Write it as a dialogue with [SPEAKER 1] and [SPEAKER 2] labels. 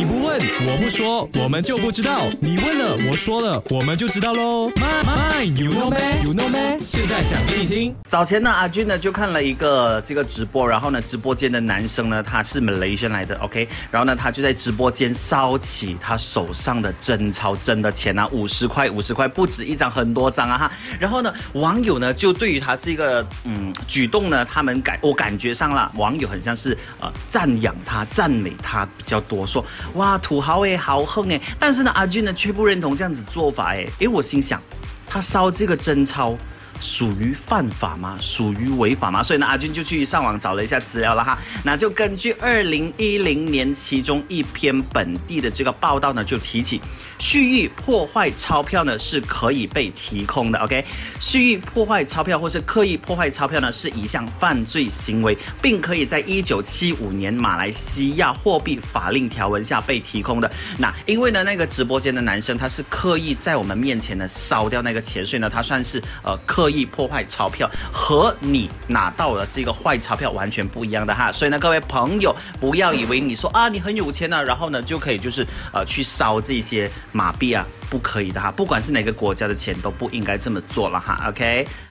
[SPEAKER 1] 你不问，我不说，我们就不知道。你问了，我说了，我们就知道喽。My my you know me you know me，现在讲给你听。
[SPEAKER 2] 早前呢，阿俊呢就看了一个这个直播，然后呢，直播间的男生呢，他是 Malaysian 来的，OK，然后呢，他就在直播间烧起他手上的真钞真的钱啊，五十块，五十块，不止一张，很多张啊哈。然后呢，网友呢就对于他这个嗯举动呢，他们感我感觉上了，网友很像是呃赞扬他、赞美他比较多，说哇土豪哎，豪横哎。但是呢，阿俊呢却不认同这样子做法哎，因为我心想，他烧这个真钞。属于犯法吗？属于违法吗？所以呢，阿军就去上网找了一下资料了哈。那就根据二零一零年其中一篇本地的这个报道呢，就提起蓄意破坏钞票呢是可以被提控的。OK，蓄意破坏钞票或是刻意破坏钞票呢是一项犯罪行为，并可以在一九七五年马来西亚货币法令条文下被提控的。那因为呢，那个直播间的男生他是刻意在我们面前呢烧掉那个钱，所以呢，他算是呃刻。意破坏钞票和你拿到的这个坏钞票完全不一样的哈，所以呢，各位朋友不要以为你说啊你很有钱呢，然后呢就可以就是呃去烧这些马币啊，不可以的哈，不管是哪个国家的钱都不应该这么做了哈，OK。